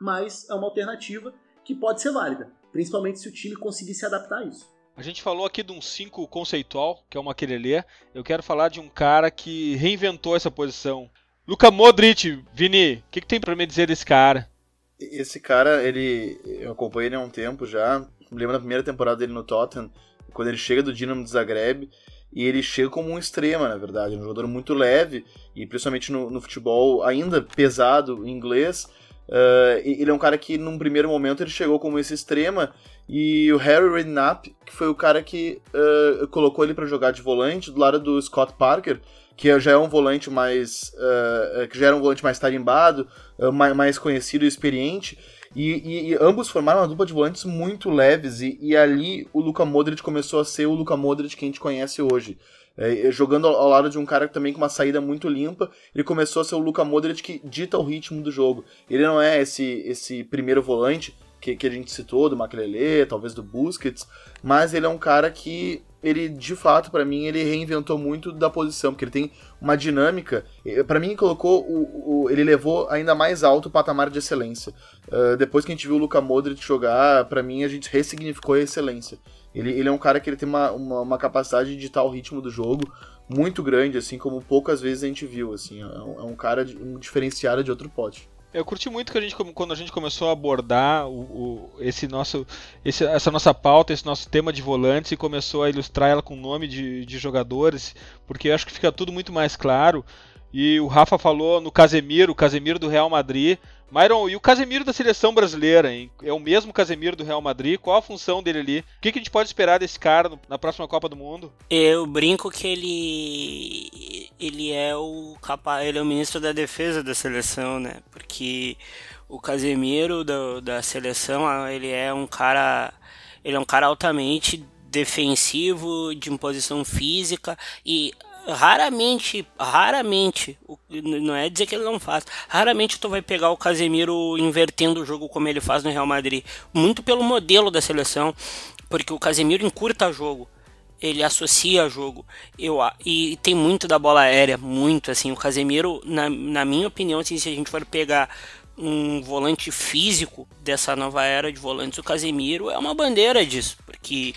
mas é uma alternativa que pode ser válida principalmente se o time conseguir se adaptar a isso. A gente falou aqui de um 5 conceitual, que é o Maquelele. Eu quero falar de um cara que reinventou essa posição. Luka Modric, Vini, o que, que, tem para me dizer desse cara? Esse cara, ele eu acompanho ele há um tempo já. Me lembro da primeira temporada dele no Tottenham, quando ele chega do Dinamo de Zagreb. E ele chega como um extrema, na verdade, um jogador muito leve e principalmente no, no futebol ainda pesado inglês, Uh, ele é um cara que, num primeiro momento, ele chegou como esse extrema e o Harry Redknapp, que foi o cara que uh, colocou ele para jogar de volante do lado do Scott Parker, que já é um volante mais uh, que já era um volante mais tarimbado, mais, mais, conhecido e experiente. E, e, e, ambos formaram uma dupla de volantes muito leves e, e ali o Luka Modric começou a ser o Luka Modric que a gente conhece hoje. É, jogando ao, lado de um cara também com uma saída muito limpa, ele começou a ser o Luka Modric que dita o ritmo do jogo. Ele não é esse, esse primeiro volante, que, que a gente citou, do Makelele, talvez do Busquets, mas ele é um cara que ele de fato para mim ele reinventou muito da posição porque ele tem uma dinâmica para mim colocou o, o, ele levou ainda mais alto o patamar de excelência uh, depois que a gente viu o Luka Modric jogar para mim a gente ressignificou a excelência ele, ele é um cara que ele tem uma, uma, uma capacidade de ditar o ritmo do jogo muito grande assim como poucas vezes a gente viu assim é um, é um cara um diferenciado de outro pote eu curti muito que a gente, quando a gente começou a abordar o, o, esse nosso, esse, essa nossa pauta, esse nosso tema de volantes e começou a ilustrar ela com nome de, de jogadores, porque eu acho que fica tudo muito mais claro. E o Rafa falou no Casemiro, o Casemiro do Real Madrid. Myron, e o Casemiro da seleção brasileira, hein? É o mesmo Casemiro do Real Madrid? Qual a função dele ali? O que, a gente pode esperar desse cara na próxima Copa do Mundo? Eu brinco que ele ele é o ele é o ministro da defesa da seleção, né? Porque o Casemiro da, da seleção, ele é um cara ele é um cara altamente defensivo, de imposição física e raramente, raramente, não é dizer que ele não faz, raramente tu vai pegar o Casemiro invertendo o jogo como ele faz no Real Madrid, muito pelo modelo da seleção, porque o Casemiro encurta jogo, ele associa jogo, eu e tem muito da bola aérea, muito assim, o Casemiro, na, na minha opinião, assim, se a gente for pegar um volante físico dessa nova era de volantes, o Casemiro é uma bandeira disso, porque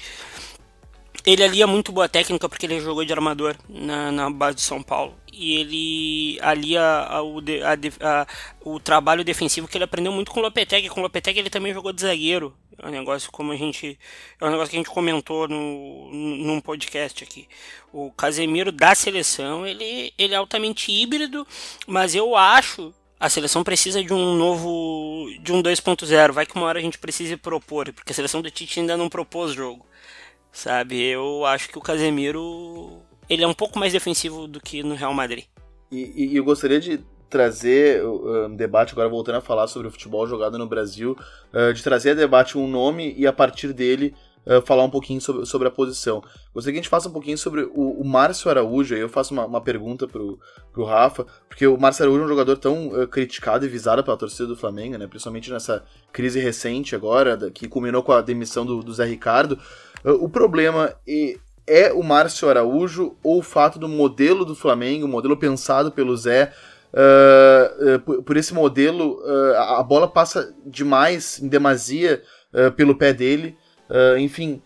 ele ali é muito boa técnica porque ele jogou de armador na, na base de São Paulo. E ele alia a, a, a, o trabalho defensivo que ele aprendeu muito com o Lopetegui. Com o Lopetegui ele também jogou de zagueiro. É um negócio como a gente. É um negócio que a gente comentou no, num podcast aqui. O Casemiro da seleção, ele, ele é altamente híbrido, mas eu acho a seleção precisa de um novo. de um 2.0. Vai que uma hora a gente precise propor, porque a seleção do Tite ainda não propôs jogo. Sabe? Eu acho que o Casemiro ele é um pouco mais defensivo do que no Real Madrid. E, e eu gostaria de trazer uh, um debate, agora voltando a falar sobre o futebol jogado no Brasil, uh, de trazer a debate um nome e a partir dele uh, falar um pouquinho sobre, sobre a posição. Gostaria que a gente faça um pouquinho sobre o, o Márcio Araújo, aí eu faço uma, uma pergunta pro, pro Rafa, porque o Márcio Araújo é um jogador tão uh, criticado e visado pela torcida do Flamengo, né, principalmente nessa crise recente agora, que culminou com a demissão do, do Zé Ricardo. Uh, o problema é, é o Márcio Araújo ou o fato do modelo do Flamengo, o modelo pensado pelo Zé, uh, uh, por, por, esse modelo, a bola passa demais, em demasia, pelo pé dele. enfim,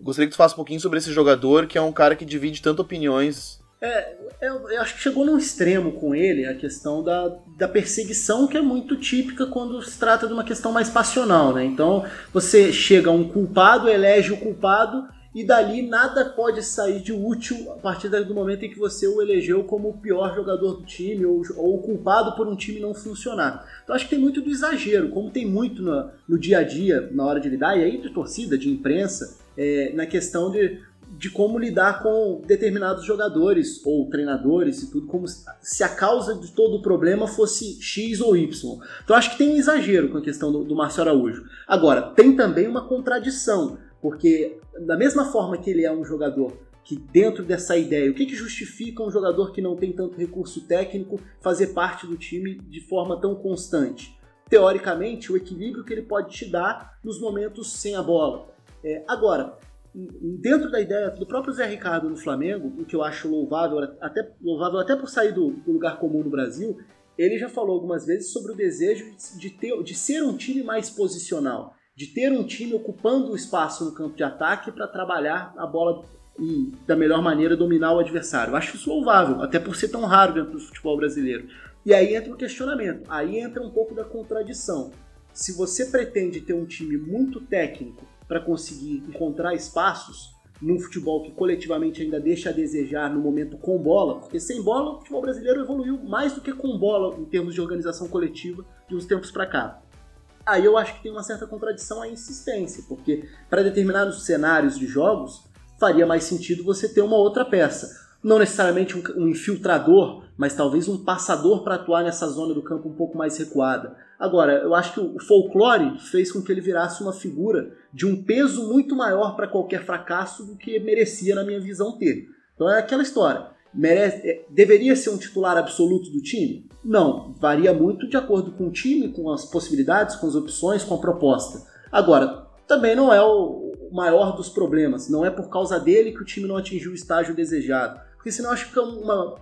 gostaria que tu faça um pouquinho sobre esse jogador, que é um cara que divide tanto opiniões é, eu, eu, acho que chegou num extremo com ele a questão da, da perseguição, que é muito típica quando se trata de uma questão mais passional, né? Então, você chega a um culpado, elege o culpado, e dali nada pode sair de útil a partir do momento em que você o elegeu como o pior jogador do time ou, ou o culpado por um time não funcionar. Então acho que tem muito do exagero, como tem muito no, no dia a dia, na hora de lidar, e aí de torcida, de imprensa, é, na questão de de como lidar com determinados jogadores ou treinadores e tudo, como se a causa de todo o problema fosse X ou Y. Então acho que tem um exagero com a questão do, do Márcio Araújo. Agora, tem também uma contradição, porque da mesma forma que ele é um jogador que dentro dessa ideia, o que, que justifica um jogador que não tem tanto recurso técnico fazer parte do time de forma tão constante? Teoricamente, o equilíbrio que ele pode te dar nos momentos sem a bola. É, agora, dentro da ideia do próprio Zé Ricardo no Flamengo, o que eu acho louvável, até, louvável até por sair do, do lugar comum no Brasil, ele já falou algumas vezes sobre o desejo de, ter, de ser um time mais posicional, de ter um time ocupando o espaço no campo de ataque para trabalhar a bola e da melhor maneira dominar o adversário. Eu acho isso louvável, até por ser tão raro dentro do futebol brasileiro. E aí entra o questionamento, aí entra um pouco da contradição. Se você pretende ter um time muito técnico para conseguir encontrar espaços num futebol que coletivamente ainda deixa a desejar no momento com bola, porque sem bola o futebol brasileiro evoluiu mais do que com bola em termos de organização coletiva de uns tempos para cá. Aí eu acho que tem uma certa contradição a insistência, porque para determinados cenários de jogos faria mais sentido você ter uma outra peça. Não necessariamente um, um infiltrador, mas talvez um passador para atuar nessa zona do campo um pouco mais recuada. Agora, eu acho que o folclore fez com que ele virasse uma figura de um peso muito maior para qualquer fracasso do que merecia, na minha visão, ter. Então é aquela história. merece, é, deveria ser um titular absoluto do time? Não, varia muito de acordo com o time, com as possibilidades, com as opções, com a proposta. Agora, também não é o maior dos problemas, não é por causa dele que o time não atingiu o estágio desejado, porque senão acho que fica uma,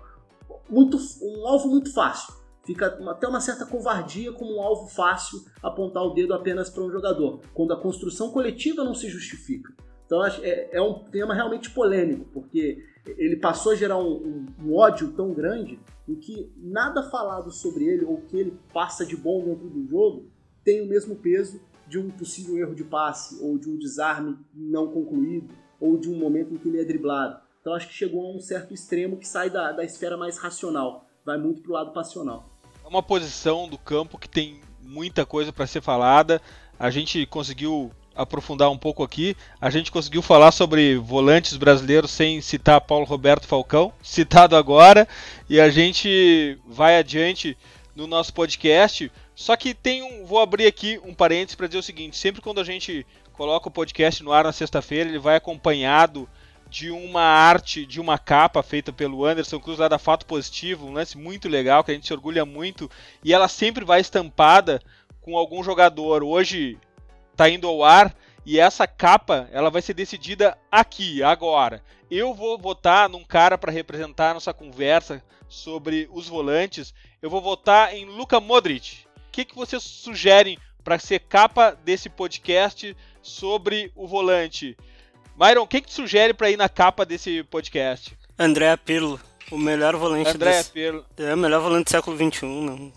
muito, um alvo muito fácil. Fica até uma certa covardia como um alvo fácil apontar o dedo apenas para um jogador, quando a construção coletiva não se justifica. Então é, é um tema realmente polêmico, porque ele passou a gerar um, um, um, ódio tão grande em que nada falado sobre ele ou que ele passa de bom dentro do jogo tem o mesmo peso de um possível erro de passe ou de um desarme não concluído ou de um momento em que ele é driblado. Então acho que chegou a um certo extremo que sai da, da esfera mais racional, vai muito pro lado passional. É uma posição do campo que tem muita coisa para ser falada. A gente conseguiu aprofundar um pouco aqui. A gente conseguiu falar sobre volantes brasileiros sem citar Paulo Roberto Falcão, citado agora, e a gente vai adiante no nosso podcast. Só que tem um, vou abrir aqui um parênteses para dizer o seguinte: sempre quando a gente coloca o podcast no ar na sexta-feira, ele vai acompanhado de uma arte, de uma capa feita pelo Anderson Cruz lá da Fato Positivo, um lance muito legal que a gente se orgulha muito, e ela sempre vai estampada com algum jogador. Hoje tá indo ao ar e essa capa ela vai ser decidida aqui, agora. Eu vou votar num cara para representar nossa conversa sobre os volantes. Eu vou votar em Luka Modric. O que, que vocês sugerem para ser capa desse podcast sobre o volante? Myron, o que, que tu sugere para ir na capa desse podcast? André Pirlo, o melhor volante André desse... Pirlo. É o melhor volante do século XXI, não...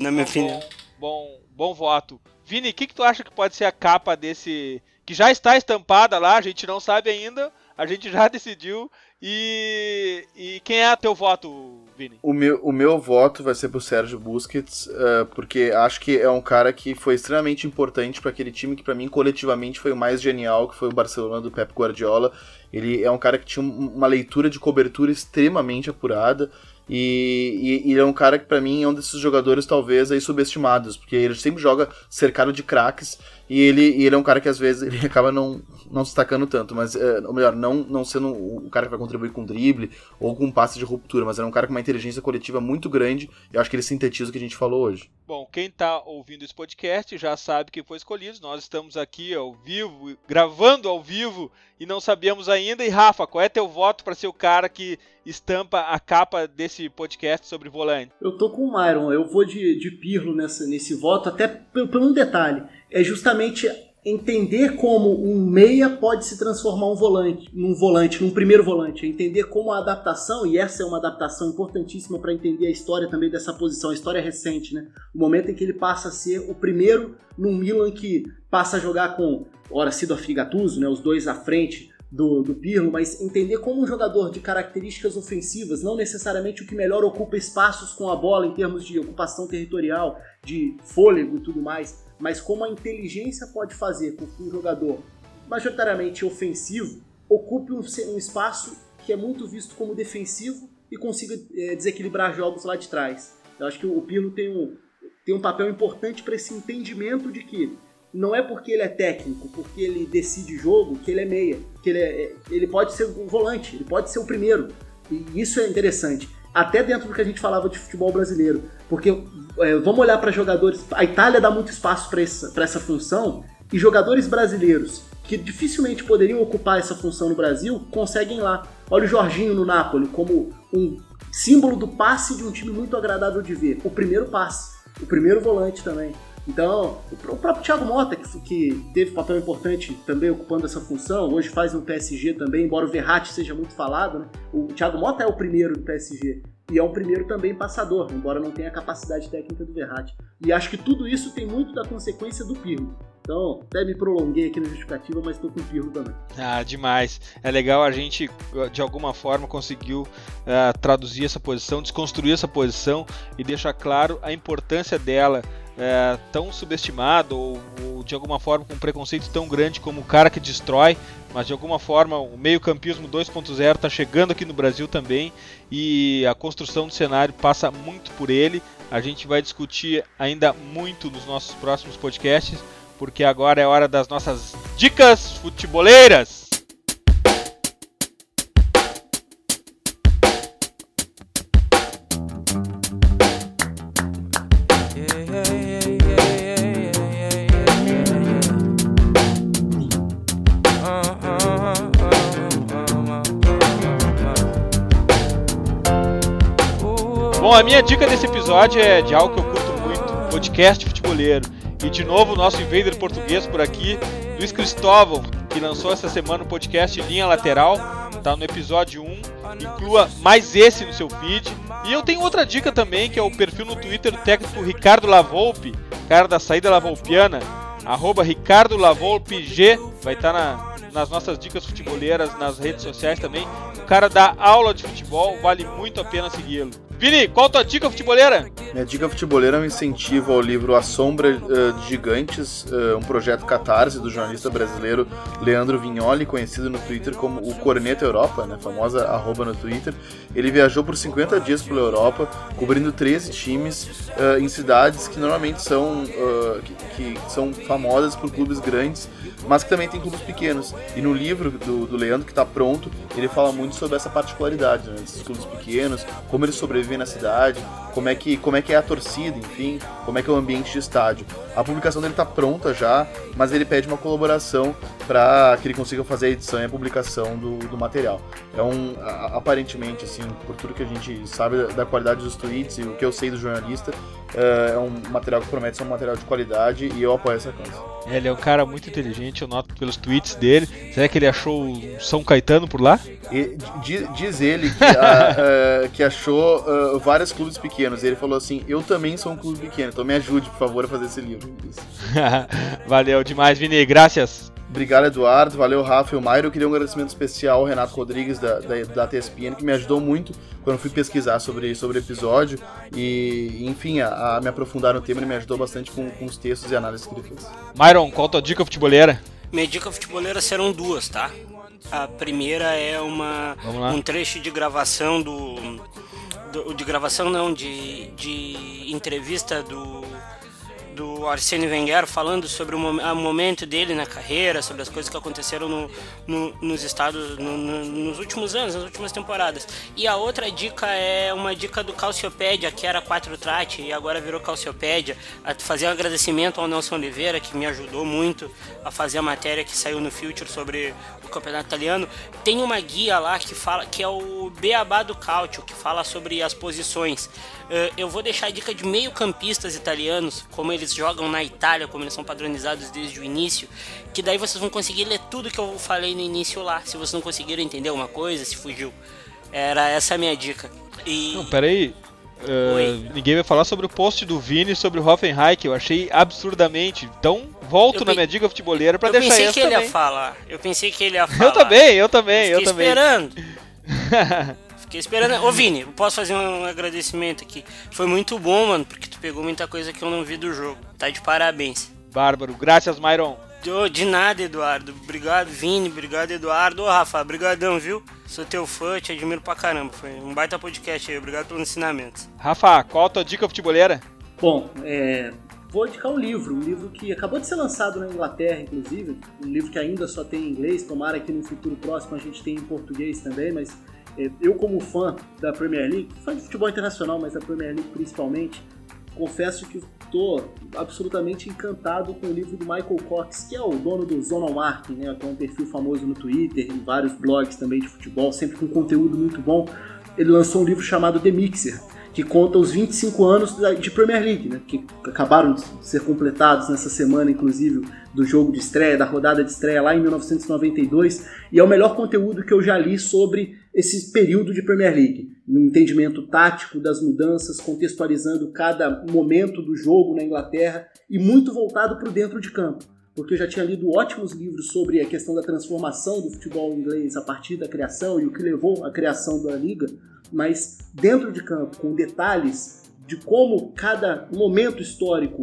na minha opinião. Bom, bom, bom voto. Vini, o que, que tu acha que pode ser a capa desse. Que já está estampada lá, a gente não sabe ainda, a gente já decidiu. E, e quem é teu voto, Vini? O meu, o meu voto vai ser pro Sérgio Busquets, uh, porque acho que é um cara que foi extremamente importante para aquele time que, para mim, coletivamente foi o mais genial, que foi o Barcelona do Pep Guardiola. Ele é um cara que tinha uma leitura de cobertura extremamente apurada. E, e, e, é um cara que para mim é um desses jogadores talvez aí subestimados, porque ele sempre joga cercado de craques e ele, e ele é um cara que às vezes ele acaba não, não se destacando tanto, mas é, ou melhor, não, não sendo o cara que vai contribuir com drible ou com passe de ruptura, mas é um cara com uma inteligência coletiva muito grande e eu acho que ele sintetiza o que a gente falou hoje. Bom, quem está ouvindo esse podcast já sabe que foi escolhido, nós estamos aqui ao vivo, gravando ao vivo e não sabíamos ainda. E Rafa, qual é teu voto para ser o cara que estampa a capa desse podcast sobre volante? Eu tô com o Myron, eu vou de, de Pirlo nessa, nesse voto, até por, um detalhe. É justamente entender como um meia pode se transformar um volante, num volante, num primeiro volante, entender como a adaptação, e essa é uma adaptação importantíssima para entender a história também dessa posição, a história recente, né? O momento em que ele passa a ser o primeiro num Milan que passa a jogar com, ora, Sidorf e né, os dois à frente do, do Pirlo, mas entender como um jogador de características ofensivas, não necessariamente o que melhor ocupa espaços com a bola em termos de ocupação territorial, de fôlego e tudo mais, mas como a inteligência pode fazer com que um jogador majoritariamente ofensivo ocupe um, um espaço que é muito visto como defensivo e consiga é, desequilibrar jogos lá de trás. Eu acho que o Pirlo tem um, tem um papel importante para esse entendimento de que não é porque ele é técnico, porque ele decide jogo, que ele é meia. Que ele, é, ele pode ser um volante, ele pode ser o primeiro. E isso é interessante. Até dentro do que a gente falava de futebol brasileiro. Porque é, vamos olhar para jogadores. A Itália dá muito espaço para essa, essa função. E jogadores brasileiros que dificilmente poderiam ocupar essa função no Brasil conseguem lá. Olha o Jorginho no Napoli como um símbolo do passe de um time muito agradável de ver. O primeiro passe, o primeiro volante também. Então, o próprio Thiago Mota, que, que teve papel importante também ocupando essa função, hoje faz no PSG também, embora o Verratti seja muito falado, né? O Thiago Mota é o primeiro do PSG. E é um primeiro também passador, embora não tenha a capacidade técnica do Verratti. E acho que tudo isso tem muito da consequência do Pirlo. Então, até me prolonguei aqui na justificativa, mas estou com o Pirlo também. Ah, demais. É legal a gente, de alguma forma, conseguiu uh, traduzir essa posição, desconstruir essa posição e deixar claro a importância dela é, tão subestimado ou, ou, de alguma forma com um preconceito tão grande como o cara que destrói, mas de alguma forma o meio-campismo 2.0 está chegando aqui no Brasil também e a construção do cenário passa muito por ele. A gente vai discutir ainda muito nos nossos próximos podcasts, porque agora é hora das nossas dicas futeboleiras. Dica desse episódio é de algo que eu curto muito, podcast futeboleiro. E de novo, o nosso invader português por aqui, Luiz Cristóvão, que lançou essa semana o podcast Linha Lateral, tá no episódio 1. Inclua mais esse no seu feed. E eu tenho outra dica também, que é o perfil no Twitter do técnico Ricardo Lavolpe, cara da saída lavolpiana, arroba Ricardo Lavolpe G, vai estar tá na, nas nossas dicas futeboleiras nas redes sociais também. O cara dá aula de futebol, vale muito a pena segui-lo. Vini, qual a tua dica futeboleira? Minha dica futeboleira é um incentivo ao livro A Sombra uh, de Gigantes, uh, um projeto catarse do jornalista brasileiro Leandro Vignoli, conhecido no Twitter como o Corneta Europa, né, famosa arroba no Twitter. Ele viajou por 50 dias pela Europa, cobrindo 13 times uh, em cidades que normalmente são, que, são famosas por clubes grandes, mas que também tem clubes pequenos. E no livro do, do Leandro, que está pronto, ele fala muito sobre essa particularidade, né, desses clubes pequenos, como eles sobrevivem na cidade, como é que como é que é a torcida, enfim, como é que é o ambiente de estádio. A publicação dele está pronta já, mas ele pede uma colaboração para que ele consiga fazer a edição e a publicação do, do material. É um aparentemente assim, por tudo que a gente sabe da, da qualidade dos tweets e o que eu sei do jornalista, é, é um material que promete ser um material de qualidade e eu apoio essa causa. É, ele é um cara muito inteligente, eu noto pelos tweets dele. Será que ele achou o São Caetano por lá? E, diz, diz, ele que, a, uh, que achou uh, vários clubes pequenos. Ele falou assim: Eu também sou um clube pequeno, então me ajude, por favor, a fazer esse livro. Valeu demais, Vini. Graças. Obrigado, Eduardo. Valeu, Rafa e o Mairo. Eu queria um agradecimento especial ao Renato Rodrigues, da, da, da TSPN, que me ajudou muito quando fui pesquisar sobre, sobre o episódio. E, enfim, a, a me aprofundar no tema, ele me ajudou bastante com, com os textos e análises que ele fez. Myron, qual a tua dica futebolera? Minha dica futebolera serão duas, tá? A primeira é uma, um trecho de gravação do, do. de gravação não, de, de entrevista do do Arsene Wenger falando sobre o, momento dele na carreira, sobre as coisas que aconteceram no, no, nos estados no, nos últimos anos, nas últimas temporadas. E a outra dica é uma dica do Calciopédia, que era 4 Trate e agora virou Calciopédia, a fazer um agradecimento ao Nelson Oliveira, que me ajudou muito a fazer a matéria que saiu no Future sobre campeonato italiano. Tem uma guia lá que fala que é o Beabá do Calcio, que fala sobre as posições. Eh, eu vou deixar a dica de meio-campistas italianos, como eles jogam na Itália, como eles são padronizados desde o início, que daí vocês vão conseguir ler tudo que eu falei no início lá. Se vocês não conseguiram entender alguma coisa, se fugiu. Era essa a minha dica. E... Não, peraí. Uh, ninguém vai falar sobre o post do Vini sobre o Hoffenheim, que eu achei absurdamente. Então, volto eu na minha dica futebolera pra deixar essa Eu pensei que ele ia falar. Eu pensei que ele ia falar. Eu também, eu também, eu, eu também. esperando. Fiquei esperando. Ô Vini, eu posso fazer um agradecimento aqui. Foi muito bom, mano, porque tu pegou muita coisa que eu não vi do jogo. Tá de parabéns. Bárbaro. Graças, Myron. Oh, de nada, Eduardo. Obrigado, Vini. Obrigado, Eduardo. Ô, Rafa, brigadão, viu? Sou teu fã, te admiro pra caramba. Foi um baita podcast aí. Obrigado pelo ensinamento. Rafa, qual a tua dica futebolera? Bom, é... Vou indicar um livro, um livro que acabou de ser lançado na Inglaterra, inclusive, um livro que ainda só tem em inglês, tomara que no futuro próximo a gente tenha em português também, mas é, eu como fã da Premier League, fã de futebol internacional, mas da Premier League principalmente, confesso que estou absolutamente encantado com o livro do Michael Cox, que é o dono do Zonal Marketing, né, que é um perfil famoso no Twitter, em vários blogs também de futebol, sempre com conteúdo muito bom. Ele lançou um livro chamado The Mixer, que conta os 25 anos de Premier League, né, que acabaram de ser completados nessa semana, inclusive, do jogo de estreia, da rodada de estreia lá em 1992, e é o melhor conteúdo que eu já li sobre esse período de Premier League, no entendimento tático das mudanças, contextualizando cada momento do jogo na Inglaterra e muito voltado para o dentro de campo, porque eu já tinha lido ótimos livros sobre a questão da transformação do futebol inglês a partir da criação e o que levou à criação da liga, mas dentro de campo, com detalhes de como cada momento histórico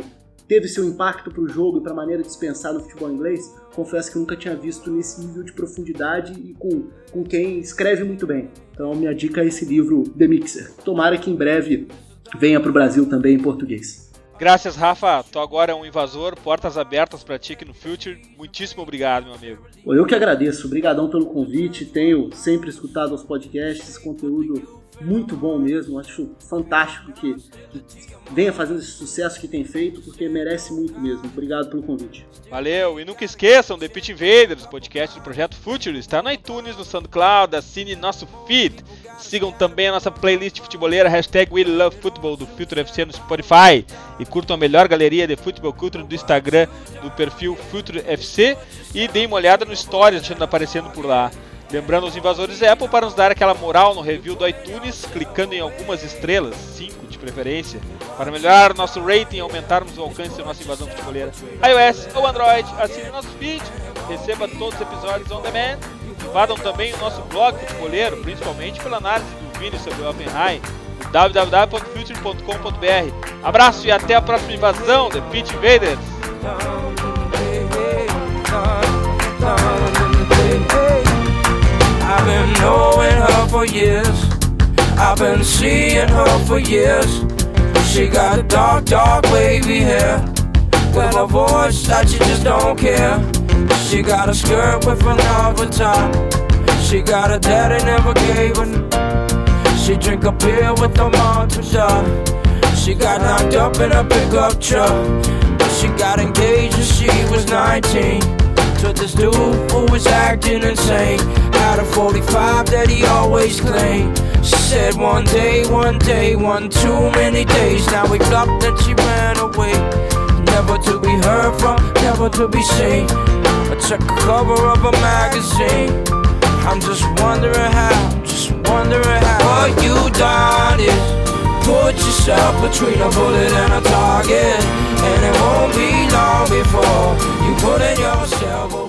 teve seu impacto para o jogo e para a maneira de se pensar no futebol inglês, confesso que nunca tinha visto nesse nível de profundidade e com, com quem escreve muito bem. Então, minha dica é esse livro, The Mixer. Tomara que em breve venha para o Brasil também em português. Graças, Rafa. Tu agora é um invasor, portas abertas para ti aqui no Future. Muitíssimo obrigado, meu amigo. Eu que agradeço. Obrigadão pelo convite. Tenho sempre escutado os podcasts, esse conteúdo muito bom mesmo. Acho fantástico que, venha fazendo esse sucesso que tem feito, porque merece muito mesmo. Obrigado pelo convite. Valeu, e nunca esqueçam, The Pitch Invaders, podcast do Projeto Future, está no iTunes, no SoundCloud, assine nosso feed. Sigam também a nossa playlist futebolera, hashtag We Love Football do Future FC no Spotify. E curtam a melhor galeria de futebol culture do Instagram do perfil Future FC. E deem uma olhada no Stories, deixando aparecendo por lá. Lembrando os invasores Apple para nos dar aquela moral no review do iTunes, clicando em algumas estrelas, 5 de preferência, para melhorar nosso rating e aumentarmos o alcance da nossa invasão futebolera. iOS ou Android, assine nosso feed, receba todos os episódios on demand, invadam também o nosso blog futebolero, principalmente pela análise do Vini sobre o Oppenheim, www.future.com.br. Abraço e até a próxima invasão, The Pitch Invaders! Been knowing her for years. I've been seeing her for years. She got dark, dark wavy hair. With a voice that you just don't care. She got a skirt with another top. She got a daddy never gave her. She drink a beer with a monster. She got knocked up in a pickup truck. But she got engaged when she was 19 to this dude who was acting insane. Had a 45 that he always claimed. She said one day, one day, one too many days. Now we blocked that she ran away. Never to be heard from, never to be seen. I took a cover of a magazine. I'm just wondering how, just wondering how. What you done is put yourself between a bullet and a target. And it won't be long before you putting yourself away.